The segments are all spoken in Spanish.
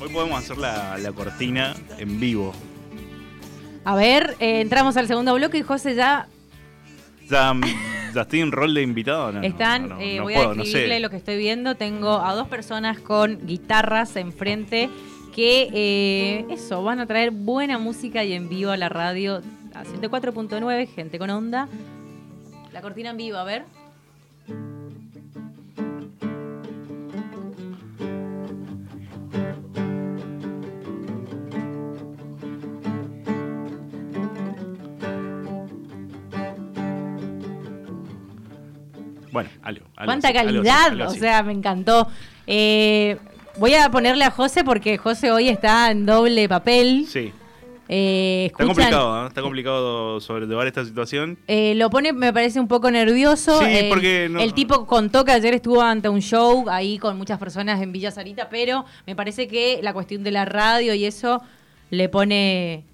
Hoy podemos hacer la, la cortina en vivo. A ver, eh, entramos al segundo bloque y José ya Ya, ya estoy en rol de invitado. No, están. no, no, eh, voy puedo, a sé. describirle lo que estoy viendo. Tengo a dos personas con guitarras enfrente que, eh, eso, van a traer buena música y en vivo a la radio. A 104.9, gente con onda. La cortina en vivo, a ver. Bueno, algo. algo Cuánta algo calidad, algo o sea, me encantó. Eh, voy a ponerle a José porque José hoy está en doble papel. Sí. Eh, Está escuchan- complicado, ¿eh? Está complicado sobrellevar esta situación. Eh, lo pone, me parece un poco nervioso. Sí, Eh, porque no- El tipo contó que ayer estuvo ante un show ahí con muchas personas en Villa Sarita, pero me parece que la cuestión de la radio y eso le pone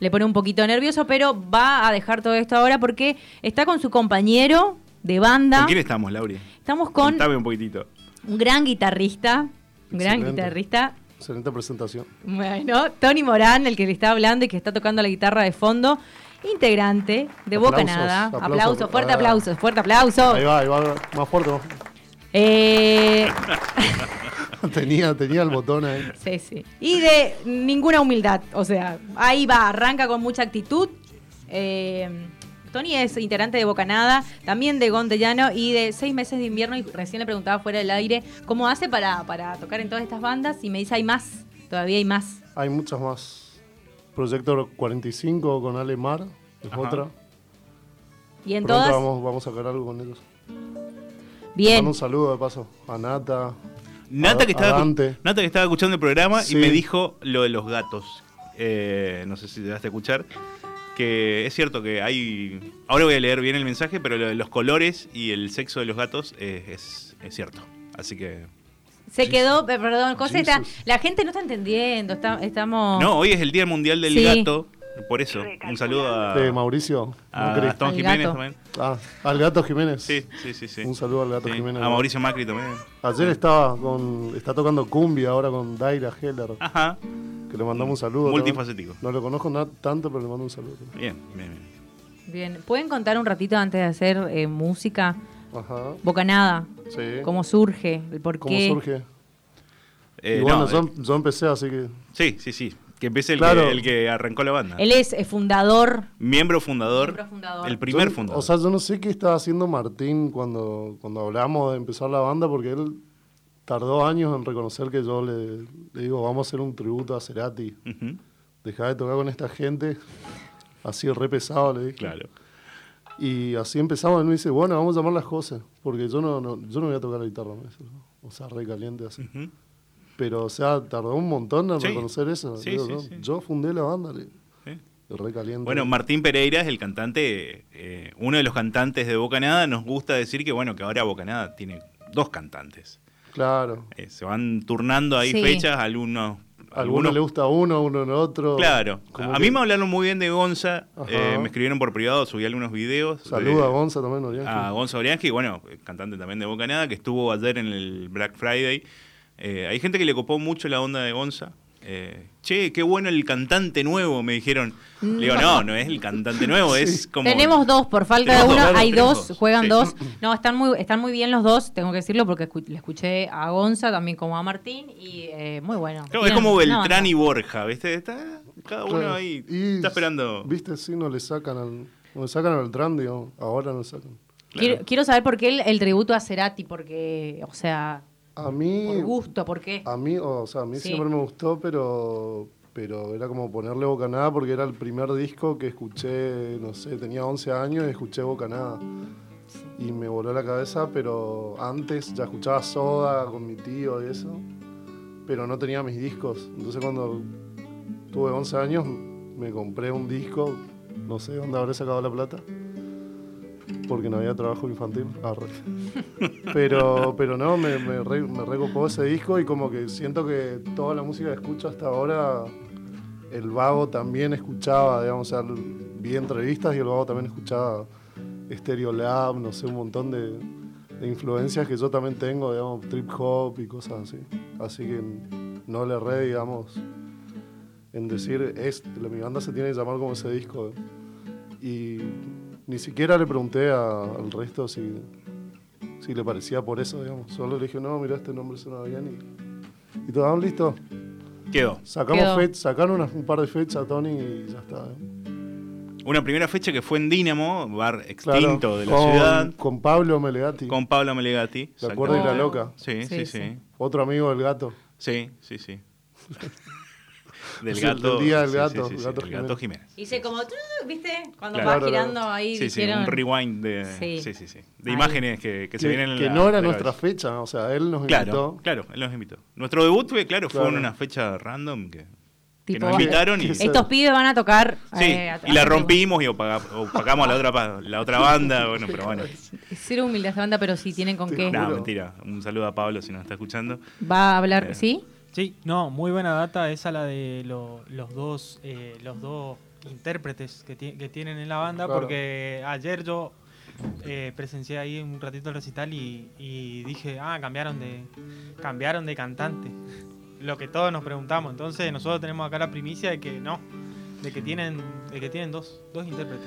le pone un poquito nervioso, pero va a dejar todo esto ahora porque está con su compañero de banda. ¿Con quién estamos, Lauri? Estamos con Contame un poquitito. un gran guitarrista, un gran guitarrista. Excelente presentación. Bueno, Tony Morán, el que le está hablando y que está tocando la guitarra de fondo, integrante de Aplausos, Bocanada. aplausos. Aplausos, fuerte Ah. aplauso, fuerte aplauso. Ahí va, ahí va. Más fuerte. más fuerte. Eh, tenía, tenía el botón ahí. sí, sí. Y de ninguna humildad, o sea, ahí va, arranca con mucha actitud. Eh, Tony es integrante de Bocanada, también de Gondellano y de seis meses de invierno. Y recién le preguntaba fuera del aire cómo hace para, para tocar en todas estas bandas. Y me dice, hay más, todavía hay más. Hay muchas más. Proyecto 45 con Ale Mar, es Ajá. otra. Y en Pronto todas, vamos, vamos a sacar algo con ellos. bien. Mando un saludo de paso a Nata. Nata a- que, a estaba, Dante. Nata que estaba escuchando el programa Sí. y me dijo lo de los gatos. Eh, no sé si te das a escuchar. Que es cierto que hay. Ahora voy a leer bien el mensaje, pero lo de los colores y el sexo de los gatos es, es cierto. Así que. Se quedó, eh, perdón, José, está- Jesus. la gente no está entendiendo, está- estamos... No, hoy es el Día Mundial del Sí. Gato. Por eso, un saludo a, De Mauricio. a. Gastón Al Jiménez gato. también. Ah, al gato Jiménez. Sí, sí, sí, sí. Un saludo al gato Sí, Jiménez. A Mauricio Macri también. Ayer estaba con. Está tocando cumbia ahora con Daira Heller. Ajá. Que le mandamos un saludo. Multifacético. No lo conozco tanto, pero le mando un saludo. Bien, bien, bien. Bien, ¿pueden contar un ratito antes de hacer eh, música? Ajá. Bocanada, Sí. ¿cómo surge? ¿El por ¿Cómo qué? surge? Eh, y bueno, no, yo, eh, yo empecé, así que. sí, sí, sí. Que empiece el, Claro. que, el que arrancó la banda. Él es eh, fundador. Miembro fundador. Miembro fundador. El primer Yo- fundador. O sea, yo no sé qué estaba haciendo Martín cuando, cuando hablamos de empezar la banda, porque él tardó años en reconocer que yo le, le digo, vamos a hacer un tributo a Cerati. Ujú, Dejá de tocar con esta gente. Así re pesado, le dije. Claro. Y así empezamos, él me dice, bueno, vamos a llamar las José, porque yo no, no, yo no voy a tocar la guitarra. O sea, re caliente así. Ujú. Pero, o sea, tardó un montón en Sí. reconocer eso. Sí, Digo, sí, ¿no? sí. Yo fundé la banda, le- Sí. re caliente. Bueno, Martín Pereira es el cantante, eh, uno de los cantantes de Bocanada. Nos gusta decir que, bueno, que ahora Bocanada tiene dos cantantes. Claro. Eh, se van turnando ahí Sí. fechas, algunos... A algunos le gusta uno, a uno el otro. Claro. A que- mí me hablaron muy bien de Gonza. Eh, me escribieron por privado, subí algunos videos. Saluda de- a Gonza también, Orián. a Gonza Orianski, bueno, cantante también de Bocanada, que estuvo ayer en el Black Friday. Eh, hay gente que le copó mucho la onda de Gonza. Eh, che, qué bueno el cantante nuevo, me dijeron. Le digo, no, no es el cantante nuevo, es como... Tenemos dos, por falta de uno, dos, hay dos, dos, juegan sí. dos. No, están muy, están muy bien los dos, tengo que decirlo, porque escu- le escuché a Gonza, también como a Martín, y eh, muy bueno. Claro, es como Beltrán y Borja, ¿viste? Está cada uno Claro. ahí, Y, está esperando. Viste, sí, no le sacan al. No le sacan al Beltrán, digamos. Ahora no le sacan. Quiero, quiero saber por qué el, el tributo a Cerati, porque, o sea, A mí. por gusto, ¿por qué? A mí, o sea, a mí Sí. siempre me gustó, pero. Pero era como ponerle Bocanada porque era el primer disco que escuché, no sé, tenía 11 años y escuché Bocanada. Y me voló la cabeza, pero antes ya escuchaba Soda con mi tío y eso, pero no tenía mis discos. Entonces cuando tuve 11 años me compré un disco, no sé dónde habré sacado la plata, porque no había trabajo infantil. Pero, pero no, me, me, re- ese disco y como que siento que toda la música que escucho hasta ahora, el vago también escuchaba, digamos, o vi entrevistas y el vago también escuchaba Stereo Lab, no sé, un montón de, influencias que yo también tengo, digamos, trip hop y cosas así. Así que no le erré, digamos, en decir, es, mi banda se tiene que llamar como ese disco. Y ni siquiera le pregunté a- al resto si, si le parecía por eso, digamos. Solo le dije, no, mira, este nombre suena bien. Y, y todo, ah, listo. Quedó. Sacamos Quedó. fech- sacaron un par de fechas, Tony, y ya está. ¿eh? Una primera fecha que fue en Dínamo, bar Claro, extinto de la con, ciudad, Con Pablo Melegati, con Pablo Melegati. ¿Te acuerdas de la loca? Sí, sí, Sí, sí. sí. Otro amigo del gato. Sí, sí, sí. Del Sí, del gato. día del sí, gato, sí, sí, gato el gato Jiménez. Hice como, ¿viste? Cuando Claro. va girando ahí Sí, sí, dijeron... un rewind de, Sí. sí. Sí, sí, De Ahí. imágenes que, que se vienen en que la- no era la nuestra fecha, o sea, él nos Claro, invitó. claro, él nos invitó. Nuestro debut fue, claro, fue en una fecha random que, nos invitaron y, sí, Estos pibes van a tocar... y eh, a- la a- rompimos y opaga- opacamos a la otra, la banda. Bueno, pero bueno. Cero humildad esta banda, pero sí tienen con Te qué. juro. No, mentira. Un saludo a Pablo si nos está escuchando. Va a hablar, Eh. ¿sí? Sí, no, muy buena data esa la de lo- los dos eh, los dos intérpretes que, ti- que tienen en la banda, Claro. porque ayer yo eh, presencié ahí un ratito el recital y, y dije, ah, cambiaron de cambiaron de cantante. Lo que todos nos preguntamos. Entonces nosotros tenemos acá la primicia de que no, de que tienen, de que tienen dos, dos intérpretes.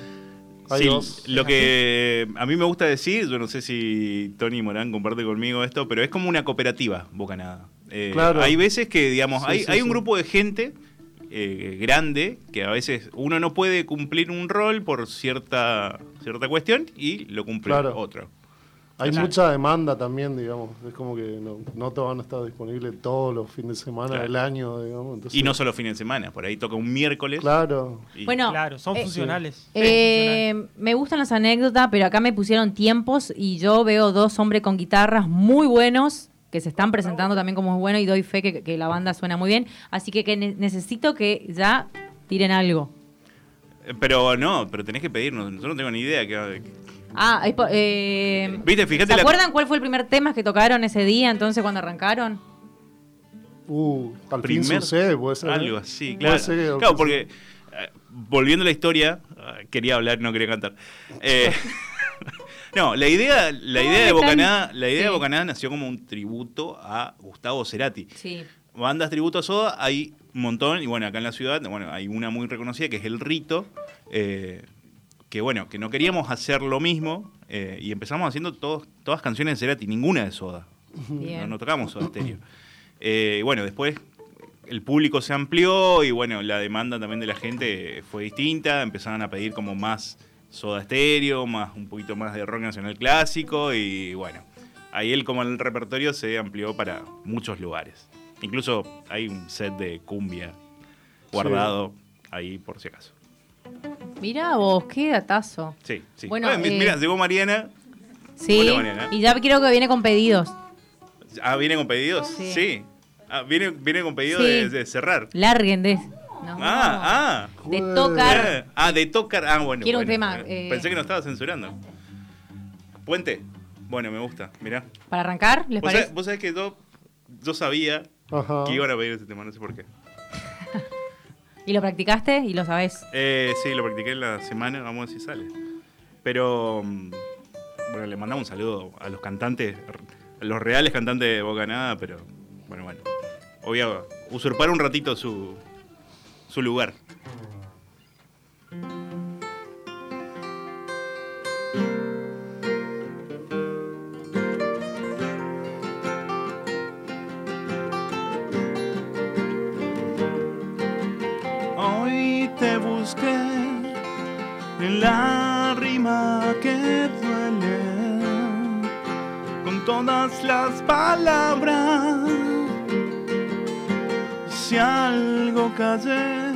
Sí, lo que a mí me gusta decir, yo no sé si Tony Morán comparte conmigo esto, pero es como una cooperativa, Bocanada. Eh, Claro. Hay veces que, digamos, Sí, hay, sí, hay un sí. grupo de gente eh, grande que a veces uno no puede cumplir un rol por cierta, cierta cuestión y lo cumple Claro. otro. Hay Claro. mucha demanda también, digamos. Es como que no, no te van a estar disponibles todos los fines de semana Claro. del año, digamos. Entonces, Y no solo fines de semana, por ahí toca un miércoles. Claro. y- Bueno, claro, son eh, funcionales. Eh, me gustan las anécdotas, pero acá me pusieron tiempos y yo veo dos hombres con guitarras muy buenos que se están presentando también como muy bueno y doy fe que, que la banda suena muy bien. Así que, que ne- necesito que ya tiren algo. Eh, Pero no, pero tenés que pedirnos. Yo no tengo ni idea. Que, Ah, es po- eh, Viste, fíjate ¿se la- acuerdan cuál fue el primer tema que tocaron ese día entonces cuando arrancaron? Uh, al primer fin sucede, puede ser. ¿eh? algo así, Puede claro. ser que- Claro, porque eh, volviendo a la historia, eh, quería hablar, no quería cantar. Eh, no, la idea, la idea de Bocanada, la idea de. Bocanada nació como un tributo a Gustavo Cerati. Sí. Bandas tributo a Soda hay un montón, y bueno, acá en la ciudad, bueno, hay una muy reconocida que es El Rito, eh, que bueno, que no queríamos hacer lo mismo, eh, y empezamos haciendo todos, todas canciones de Cerati, ninguna de Soda. Bien. No, no tocamos Soda Stereo. Eh, bueno, después el público se amplió y bueno, la demanda también de la gente fue distinta. Empezaron a pedir como más Soda Stereo, más, un poquito más de rock nacional clásico y bueno, ahí él como el repertorio se amplió para muchos lugares. Incluso hay un set de cumbia guardado ahí por si acaso. Mirá vos, qué datazo. Sí, sí. Bueno, Eh, mi- eh, mira, llegó Mariana. Sí, Mariana. y ya quiero que viene con pedidos. Ah, ¿viene con pedidos? Sí. Sí. Ah, ¿viene, viene con pedidos Sí. de, de cerrar. Larguen de... No. Ah, ah. De tocar... Eh, Ah, de tocar. Ah, bueno. Quiero un tema, eh, eh. Pensé que no estaba censurando. Puente. Bueno, me gusta. Mirá. Para arrancar, ¿les ¿Vos parece? sabés, vos sabés que yo, yo sabía Ajá. que iban a pedir ese tema, no sé por qué. ¿Y lo practicaste y lo sabés? Eh, sí, lo practiqué en la semana, vamos a ver si sale. Pero, mm, bueno, le mandamos un saludo a los cantantes, a los reales cantantes de Bocanada, pero, bueno, bueno. A usurpar un ratito su, su lugar. Si algo callé,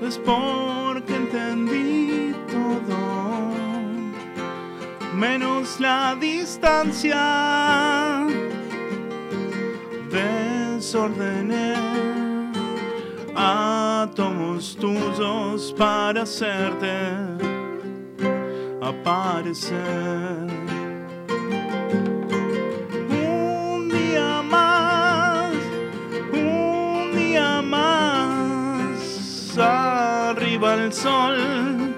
es porque entendí todo, menos la distancia. Desordené átomos tuyos para hacerte aparecer. El sol,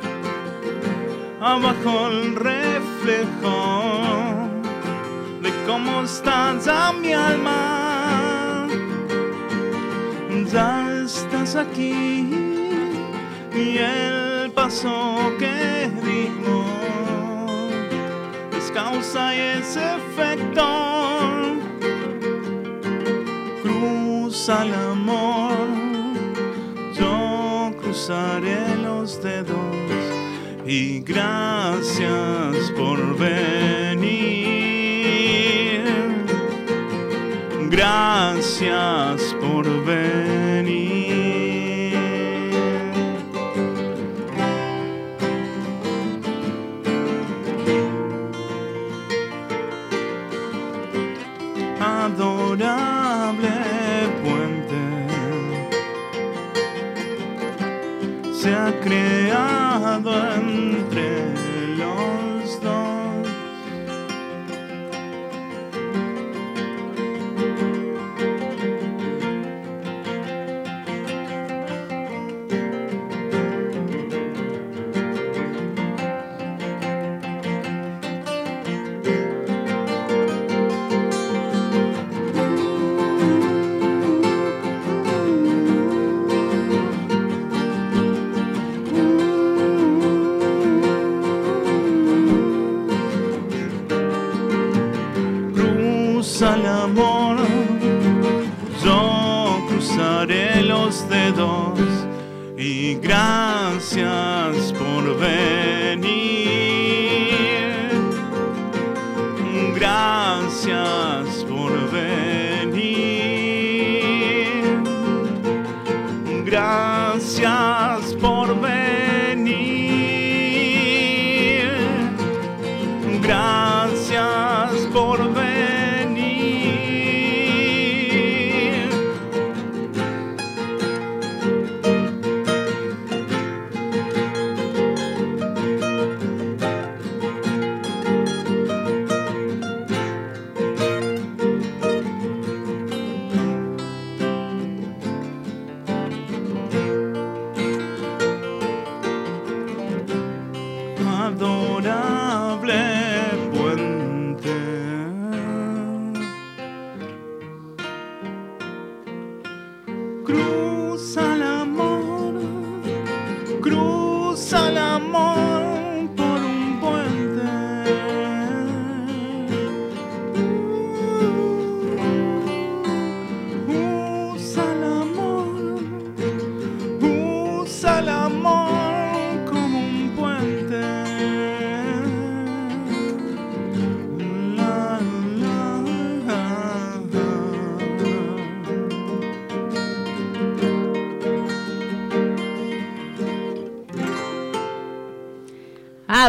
abajo el reflejo de cómo está ya mi alma ya estás aquí y el paso que dimos es causa y es efecto. Cruza el amor, yo cruzaré y gracias por venir. Gracias por venir.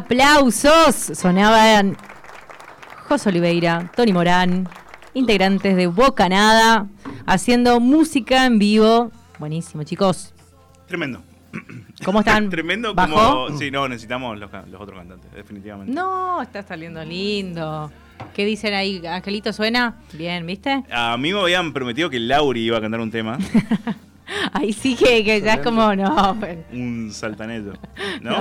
Aplausos. Sonaban José Oliveira, Tony Morán, integrantes de Bocanada, haciendo música en vivo. Buenísimo, chicos. Tremendo. ¿Cómo están? Tremendo ¿Bajó? como. Sí, no, necesitamos los, otros cantantes, definitivamente. No, está saliendo lindo. ¿Qué dicen ahí? ¿Angelito suena? Bien, ¿viste? A mí me habían prometido que Lauri iba a cantar un tema, Ahí sí que, que ya es como, no. pues. un saltaneto. ¿No?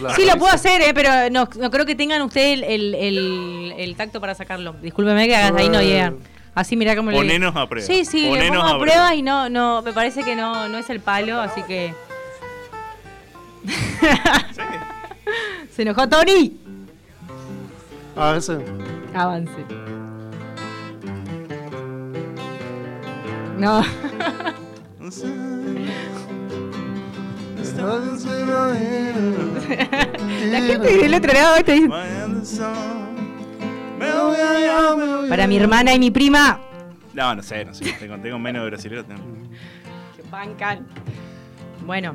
La Sí, lo puedo hacer, eh, pero no, no creo que tengan ustedes el, el- el- el tacto para sacarlo. Discúlpeme que hagas ahí no Eh. llegan. Así mirá cómo le Ponenos a prueba. Sí, sí, le Ponenos pongo a a prueba prueba. y no, no, me parece que no, no es el palo, así que. Sí. Se enojó Tony. Ese. Avance. No. La gente del otro lado está diciendo- Para mi hermana y mi prima. No, no sé, no sé. Tengo, tengo menos de brasilero. tengo. Que bancan. Bueno,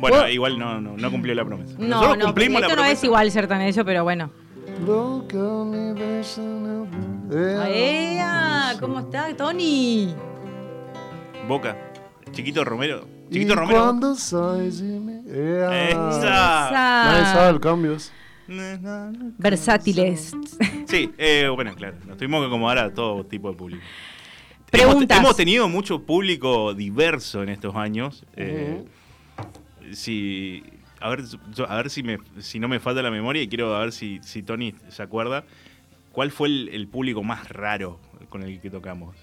Bueno, Vos- igual no, no, no cumplió la promesa. no, Nosotros no, cumplimos la esto no promesa. es igual ser tan ello, pero bueno. Eh, ¡Ea! ¿Cómo está, Tony? Boca. Chiquito Romero. Chiquito Romero. cuando sois y me- Eh, Esa. Nadie sabe el cambios. Versátiles. Sí, eh, bueno, claro. Nos tuvimos que acomodar a todo tipo de público. Preguntas. Hemos, hemos tenido mucho público diverso en estos años. Eh, si, a ver, yo- a ver si, me, si no me falta la memoria y quiero a ver si, si Tony se acuerda. ¿Cuál fue el, el público más raro con el que tocamos?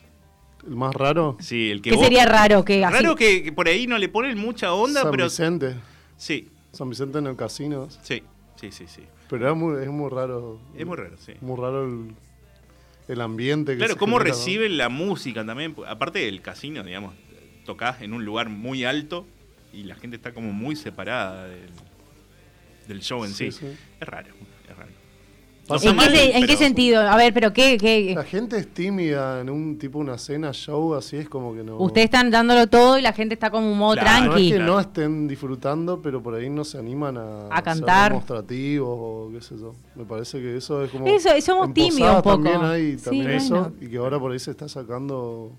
El más raro. Sí, el que ¿Qué vos- sería raro que así? Raro que, que por ahí no le ponen mucha onda, San pero. Vicente. Sí, San Vicente en el casino. sí, sí, sí, sí. Pero era muy, es muy raro. Es muy raro, sí. Muy raro el, el ambiente que Claro, se cómo genera, ¿no? reciben la música también. Aparte del casino, digamos, tocás en un lugar muy alto y la gente está como muy separada del, del show en sí. Sí, sí. Es raro, es ¿En, qué, mal, se- en qué pero- sentido? A ver, pero ¿qué? qué La gente es tímida en un tipo una cena, show, así es como que no. Ustedes están dándolo todo y la gente está como un modo Claro, No es tranqui. que Claro. no estén disfrutando, pero por ahí no se animan a, A cantar. ser demostrativos o qué sé yo. Me parece que eso es como. Eso, somos tímidos un poco. También hay Sí, también eso. bueno. Y que ahora por ahí se está sacando.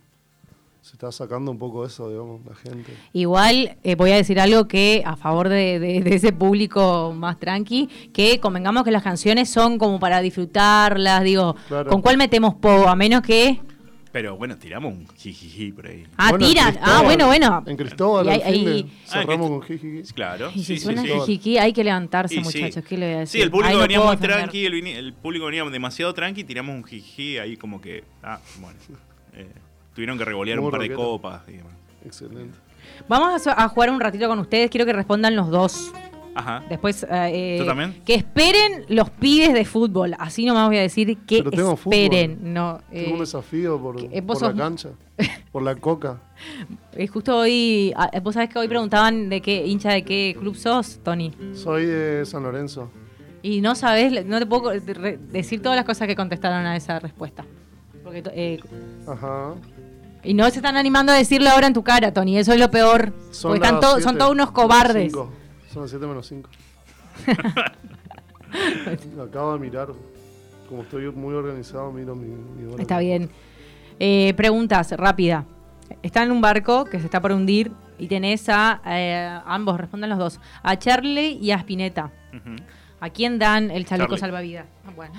Se está sacando un poco eso, digamos, la gente. Igual eh, voy a decir algo que a favor de, de- de ese público más tranqui, que convengamos que las canciones son como para disfrutarlas, digo, Claro. ¿con cuál metemos po? A menos que... Pero bueno, tiramos un jijiji por ahí. Ah, Bueno, tiran. Ah, bueno, bueno. En Cristóbal, Y al ahí- fin de- ahí- Ah, cerramos con Jijiji. Claro. Y si sí, sí, suena sí. hay que levantarse, Y sí. muchachos. ¿Qué le voy a decir? Sí, el público Ahí venía muy defender. tranqui, el, vini- el público venía demasiado tranqui, tiramos un jiji ahí como que, ah, bueno, eh, tuvieron que revolear un par de copas y demás. Excelente. Vamos a, jugar un ratito con ustedes. Quiero que respondan los dos. Ajá. Después, eh, ¿Tú también? que esperen los pibes de fútbol. Así nomás voy a decir que Pero tengo esperen. fútbol. No, Tengo eh, un desafío por, que- eh, por la cancha, por la coca. eh, justo hoy, ah, vos sabés que hoy preguntaban de qué hincha de qué club sos, Tony. Soy de San Lorenzo. Y no sabés, no te puedo decir todas las cosas que contestaron a esa respuesta. Porque, eh, Ajá. Y no se están animando a decirlo ahora en tu cara, Tony. Eso es lo peor. porque están to- siete son todos unos cobardes. cinco. Son las 7 menos 5. Acabo de mirar. Como estoy muy organizado, miro mi, mi hora. Está bien. Eh, preguntas, rápida. Está en un barco que se está por hundir y tenés a eh, ambos, respondan los dos, a Charlie y a Spinetta. ¿A quién dan el chaleco Charlie. salvavidas? Ah, Bueno.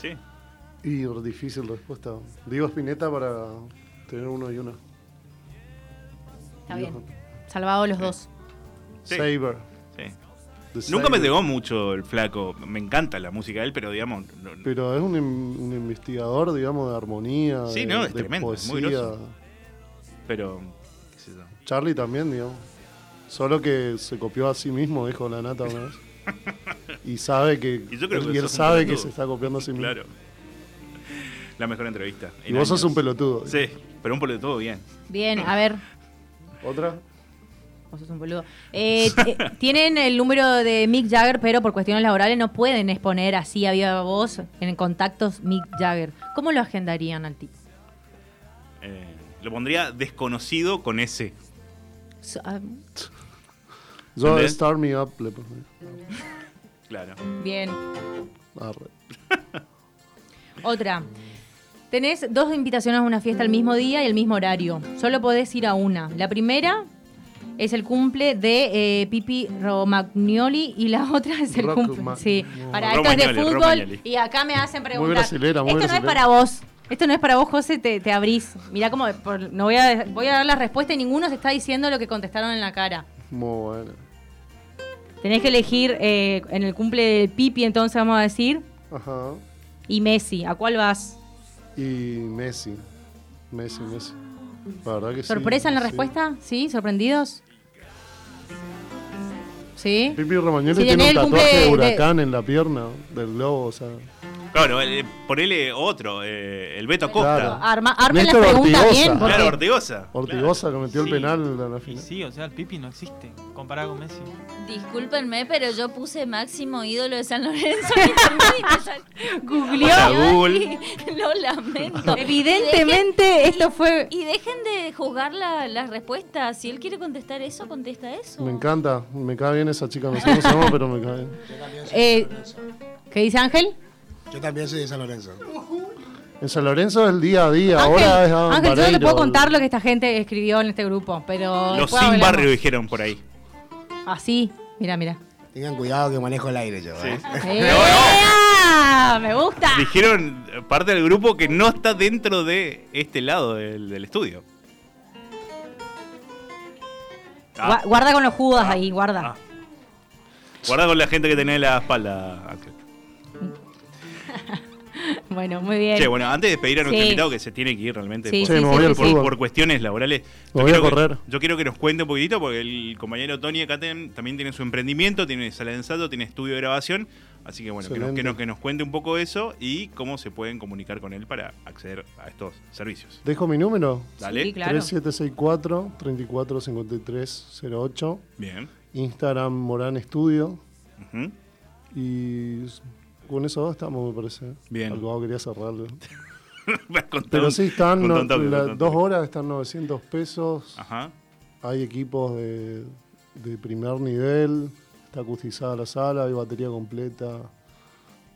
Sí. Y difícil respuesta. Digo Spinetta para tener uno y uno. Está bien. Salvado los dos. Sí. Saber. sí. Nunca me llegó mucho el flaco. Me encanta la música de él, pero digamos. no- Pero es un, un investigador, digamos, de armonía. Sí, de, no, es de tremendo, es muy groso. pero. qué sé yo. Charlie también, digamos. Solo que se copió a sí mismo, dijo la nata una vez. Y sabe que. Y yo creo que él sabe que se está copiando a sí mismo. Claro. La mejor entrevista. Y vos sos un pelotudo. Sí, pero un pelotudo bien. Bien, a ver. ¿Otra? Vos sos un boludo. Eh, tienen el número de Mick Jagger, pero por cuestiones laborales no pueden exponer así a viva voz en contactos Mick Jagger. ¿Cómo lo agendarían al tipo? Eh, lo pondría desconocido con ese. So- ah, Yo ¿Entendés? Start Me Up le. Claro. bien. Otra. Tenés dos invitaciones a una fiesta al mismo día y el mismo horario. Solo podés ir a una. La primera es el cumple de eh, Pipi Romagnoli y la otra es el Rocma- cumple. Sí, no. para esto es de fútbol Romagnoli. y acá me hacen preguntar. brasilera, muy esto no es para vos. Esto no es para vos, José, te, te abrís. Mirá cómo por- no voy a, voy a dar la respuesta y ninguno se está diciendo lo que contestaron en la cara. Muy bueno. Tenés que elegir eh, en el cumple de Pipi, entonces vamos a decir, Ajá. y Messi. ¿A cuál vas? Y Messi. Messi, Messi. La verdad que sí, ¿Sorpresa en la sí. respuesta? ¿Sí? ¿Sorprendidos? ¿Sí? Pipi Romagnoli Sí, tiene un tatuaje de de- huracán en la pierna del globo, o sea. Claro, eh, ponele otro, eh, el Beto Acosta. Claro. Arma, armen la Néstor pregunta Ortigosa. bien. porque- Claro, Ortigosa. Ortigosa que metió Sí. el penal en la Y final. sí, o sea, el Pipi no existe comparado con Messi. Discúlpenme, pero yo puse máximo ídolo de San Lorenzo Googleó. Google. Lo lamento. Evidentemente esto fue... Y dejen de juzgar la- las respuestas. Si él quiere contestar eso, contesta eso. Me encanta, me cae bien esa chica, no sé cómo se llama, pero me cae bien. Eh. ¿Qué dice Ángel? Yo también soy de San Lorenzo. En San Lorenzo es el día a día, Ángel, ahora es Ángel, yo no le Vareiro. puedo contar lo que esta gente escribió en este grupo, pero... Los sin hablamos. barrio dijeron por ahí. Así, mira, mira. Tengan cuidado que manejo el aire yo. ¿eh? ¡Ea! ¡Me gusta! Dijeron eh, parte del grupo que no está dentro de este lado del, del estudio. Ah, Gua- Guarda con los judas ahí, guarda. ah. Guarda con la gente que tenés en la espalda, Ángel. Bueno, muy bien. Che, bueno, antes de despedir a nuestro Sí. invitado que se tiene que ir realmente Sí, por, Sí, cuestiones laborales. Voy a que- yo quiero que nos cuente un poquitito porque el compañero Tony acá ten- también tiene su emprendimiento, tiene sala de ensayo, tiene estudio de grabación. Así que bueno, que nos, que, nos, que nos cuente un poco eso y cómo se pueden comunicar con él para acceder a estos servicios. Dejo mi número. Dale. Sí, claro. 3764 345308 Bien. Instagram Morán Estudio. Ujú. Y con eso estamos, me parece. Bien. Algo quería cerrarlo. Pero un- sí, están no- toque, la- dos horas, están 900 pesos. Ajá. Hay equipos de, de primer nivel. Está acustizada la sala, hay batería completa.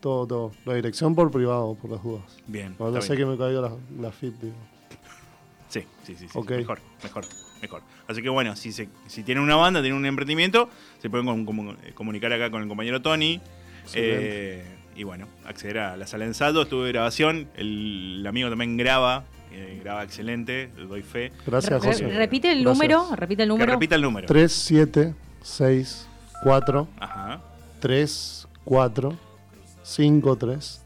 Todo, todo. La dirección por privado, por las dudas. Bien. No, no sé bien. que me caiga la, la FIP, digo. Sí, sí, sí. sí. Mejor, mejor, mejor. Así que bueno, si, se, si tienen una banda, tienen un emprendimiento, se pueden com- com- comunicar acá con el compañero Tony. Eh, y bueno, acceder a la sala de ensayo, estuve de grabación. El, el amigo también graba, eh, graba excelente, le doy fe. Gracias, Re- José. repite el Gracias. número, repite el Que número. repita el número. 3, 7, 6, 4, Ajá, 3, 4, 5, 3,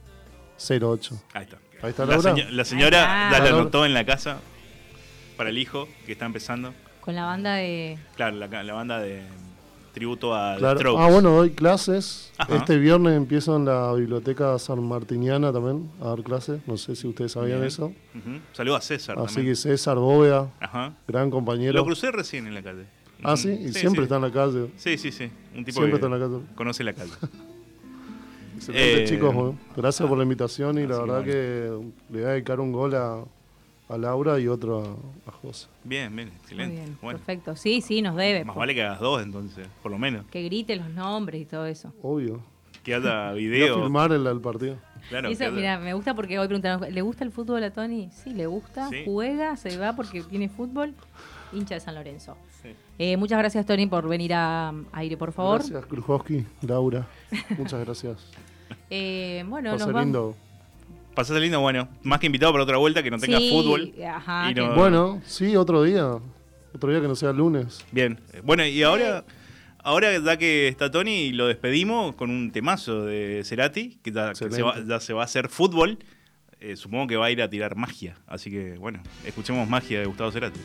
0, 8. ahí está. Ahí está La, Laura. seño- la señora está. la anotó en la casa para el hijo que está empezando. Con la banda de. Claro, la, la banda de tributo a Claro. Strokes. Ah, bueno, doy clases. Ajá. Este viernes empiezo en la biblioteca San Martiniana también a dar clases. No sé si ustedes sabían Bien. eso. Saludo a César Así también. que César Bóveda, Ajá. gran compañero. Lo crucé recién en la calle. Ah, sí, y siempre está en la calle. Sí, sí, sí. Un tipo Siempre que está en la calle. conoce la calle. Excelente, Eh, chicos. Gracias por la invitación y la así que verdad que le voy a dedicar un gol a, a Laura y otro a, a José. Bien, bien, Muy excelente. bien, bueno, perfecto. Sí, sí, nos debe. más vale que hagas dos entonces, por lo menos. Que grite los nombres y todo eso. Obvio. Que haya Voy a video. filmar el, el partido. Claro, eso, mira, me gusta porque hoy preguntaron, ¿le gusta el fútbol a Tony? Sí, le gusta, Sí. juega, se va porque tiene fútbol, hincha de San Lorenzo. Sí. Eh, muchas gracias, Tony, por venir a, a aire, por favor. Gracias, Krujowski, Laura. Muchas gracias. Eh, bueno, nos vamos. Pasate lindo, bueno, más que invitado para otra vuelta que no tenga Sí, fútbol. ajá, Y que- no- Bueno, sí, otro día. Otro día que no sea lunes. Bien. Bueno, y ahora, ahora ya que está Tony, lo despedimos con un temazo de Cerati, que ya, que se, va, ya se va a hacer fútbol. Eh, supongo que va a ir a tirar magia. Así que, bueno, escuchemos magia de Gustavo Cerati.